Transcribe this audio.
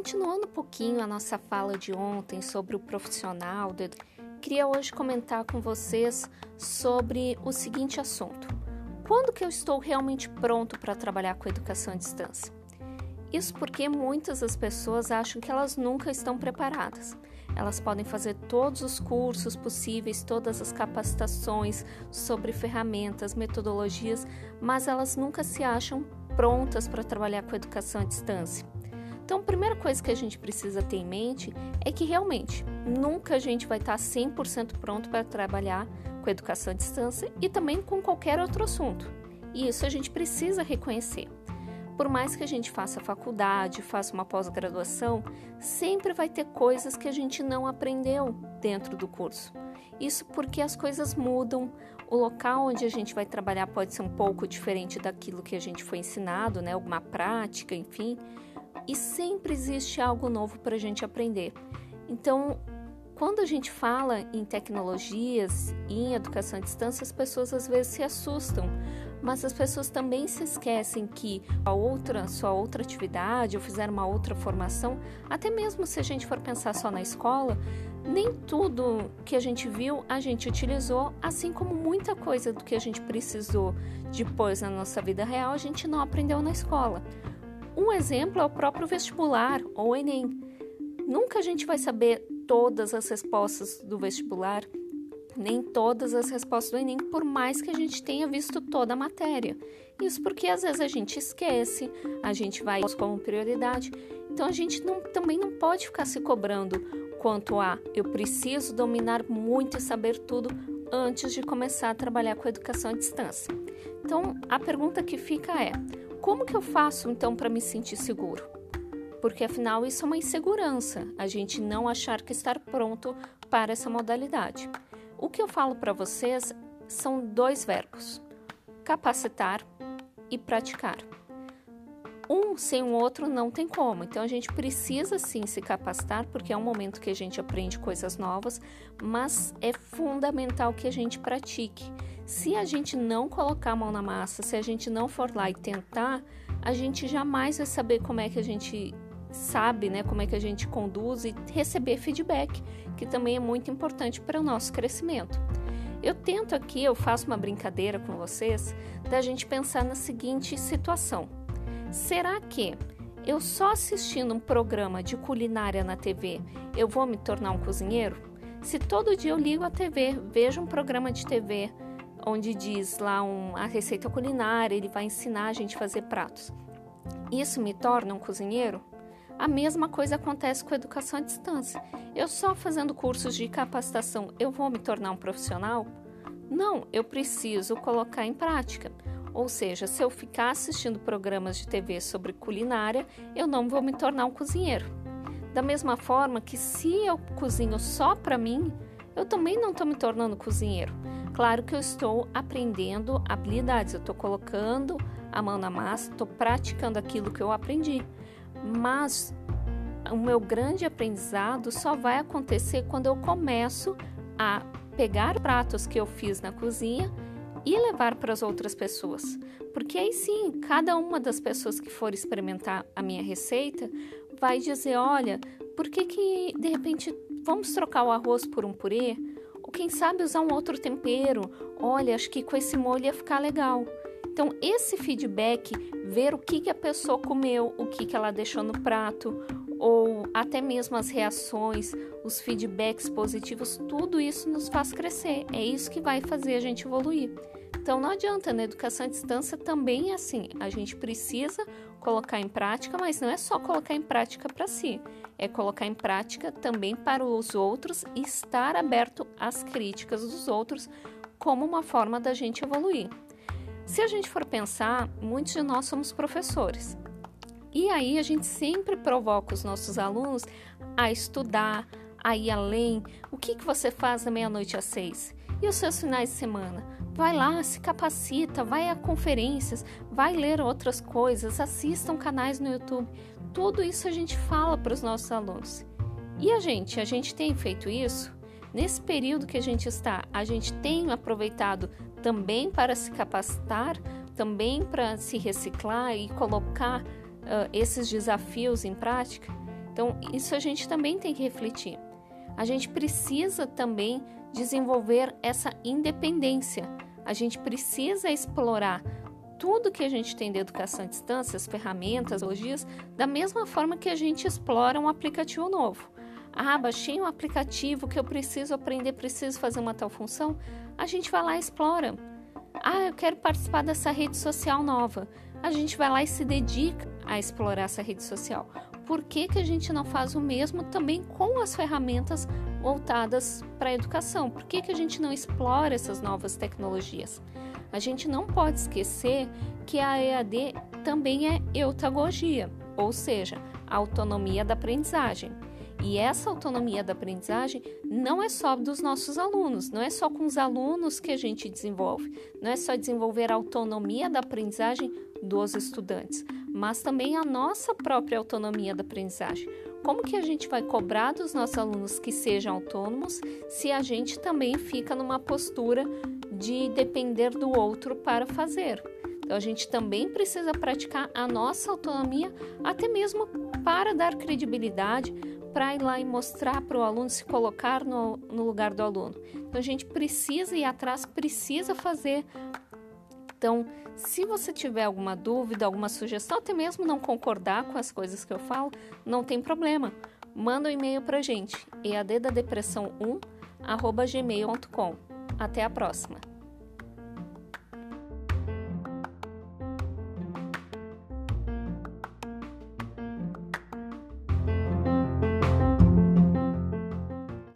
continuando um pouquinho a nossa fala de ontem sobre o profissional, queria hoje comentar com vocês sobre o seguinte assunto: quando que eu estou realmente pronto para trabalhar com educação à distância? Isso porque muitas das pessoas acham que elas nunca estão preparadas. Elas podem fazer todos os cursos possíveis, todas as capacitações sobre ferramentas, metodologias, mas elas nunca se acham prontas para trabalhar com educação à distância. Então, a primeira coisa que a gente precisa ter em mente é que realmente nunca a gente vai estar 100% pronto para trabalhar com educação à distância e também com qualquer outro assunto. E isso a gente precisa reconhecer. Por mais que a gente faça faculdade, faça uma pós-graduação, sempre vai ter coisas que a gente não aprendeu dentro do curso. Isso porque as coisas mudam, o local onde a gente vai trabalhar pode ser um pouco diferente daquilo que a gente foi ensinado, né? Alguma prática, enfim e sempre existe algo novo para a gente aprender. Então, quando a gente fala em tecnologias e em educação à distância, as pessoas às vezes se assustam, mas as pessoas também se esquecem que a outra, sua outra atividade ou fizer uma outra formação, até mesmo se a gente for pensar só na escola, nem tudo que a gente viu a gente utilizou, assim como muita coisa do que a gente precisou depois na nossa vida real a gente não aprendeu na escola. Um exemplo é o próprio vestibular ou Enem. Nunca a gente vai saber todas as respostas do vestibular, nem todas as respostas do Enem, por mais que a gente tenha visto toda a matéria. Isso porque às vezes a gente esquece, a gente vai como prioridade. Então a gente não, também não pode ficar se cobrando quanto a eu preciso dominar muito e saber tudo antes de começar a trabalhar com educação à distância. Então a pergunta que fica é: como que eu faço então para me sentir seguro? Porque afinal isso é uma insegurança, a gente não achar que estar pronto para essa modalidade. O que eu falo para vocês são dois verbos: capacitar e praticar. Um sem o outro não tem como. Então a gente precisa sim se capacitar, porque é um momento que a gente aprende coisas novas, mas é fundamental que a gente pratique. Se a gente não colocar a mão na massa, se a gente não for lá e tentar, a gente jamais vai saber como é que a gente sabe, né, como é que a gente conduz e receber feedback, que também é muito importante para o nosso crescimento. Eu tento aqui, eu faço uma brincadeira com vocês, da gente pensar na seguinte situação. Será que eu só assistindo um programa de culinária na TV, eu vou me tornar um cozinheiro? Se todo dia eu ligo a TV, vejo um programa de TV, onde diz lá um, a receita culinária, ele vai ensinar a gente a fazer pratos. Isso me torna um cozinheiro? A mesma coisa acontece com a educação à distância. Eu só fazendo cursos de capacitação, eu vou me tornar um profissional? Não, eu preciso colocar em prática. Ou seja, se eu ficar assistindo programas de TV sobre culinária, eu não vou me tornar um cozinheiro. Da mesma forma que se eu cozinho só para mim, eu também não estou me tornando cozinheiro. Claro que eu estou aprendendo habilidades, eu estou colocando a mão na massa, estou praticando aquilo que eu aprendi. Mas o meu grande aprendizado só vai acontecer quando eu começo a pegar pratos que eu fiz na cozinha e levar para as outras pessoas. Porque aí sim, cada uma das pessoas que for experimentar a minha receita vai dizer: olha, por que, que de repente vamos trocar o arroz por um purê? Ou quem sabe usar um outro tempero? Olha, acho que com esse molho ia ficar legal. Então, esse feedback, ver o que, que a pessoa comeu, o que, que ela deixou no prato, ou até mesmo as reações, os feedbacks positivos, tudo isso nos faz crescer. É isso que vai fazer a gente evoluir. Então não adianta, na educação à distância também é assim. A gente precisa colocar em prática, mas não é só colocar em prática para si, é colocar em prática também para os outros e estar aberto às críticas dos outros como uma forma da gente evoluir. Se a gente for pensar, muitos de nós somos professores. E aí a gente sempre provoca os nossos alunos a estudar, a ir além. O que, que você faz da meia-noite às seis? E os seus finais de semana? Vai lá, se capacita, vai a conferências, vai ler outras coisas, assistam canais no YouTube. Tudo isso a gente fala para os nossos alunos. E a gente, a gente tem feito isso? Nesse período que a gente está, a gente tem aproveitado também para se capacitar, também para se reciclar e colocar uh, esses desafios em prática? Então, isso a gente também tem que refletir. A gente precisa também desenvolver essa independência. A gente precisa explorar tudo que a gente tem de educação à distância, as ferramentas, logias, da mesma forma que a gente explora um aplicativo novo. Ah, baixei um aplicativo que eu preciso aprender, preciso fazer uma tal função. A gente vai lá e explora. Ah, eu quero participar dessa rede social nova. A gente vai lá e se dedica a explorar essa rede social. Por que, que a gente não faz o mesmo também com as ferramentas voltadas para a educação? Por que, que a gente não explora essas novas tecnologias? A gente não pode esquecer que a EAD também é eutagogia, ou seja, a autonomia da aprendizagem. E essa autonomia da aprendizagem não é só dos nossos alunos, não é só com os alunos que a gente desenvolve, não é só desenvolver a autonomia da aprendizagem dos estudantes, mas também a nossa própria autonomia da aprendizagem. Como que a gente vai cobrar dos nossos alunos que sejam autônomos se a gente também fica numa postura de depender do outro para fazer? Então a gente também precisa praticar a nossa autonomia, até mesmo para dar credibilidade, para ir lá e mostrar para o aluno, se colocar no, no lugar do aluno. Então a gente precisa ir atrás, precisa fazer. Então, se você tiver alguma dúvida, alguma sugestão, até mesmo não concordar com as coisas que eu falo, não tem problema. Manda um e-mail para a gente, eaddadepressão1 gmail.com. Até a próxima!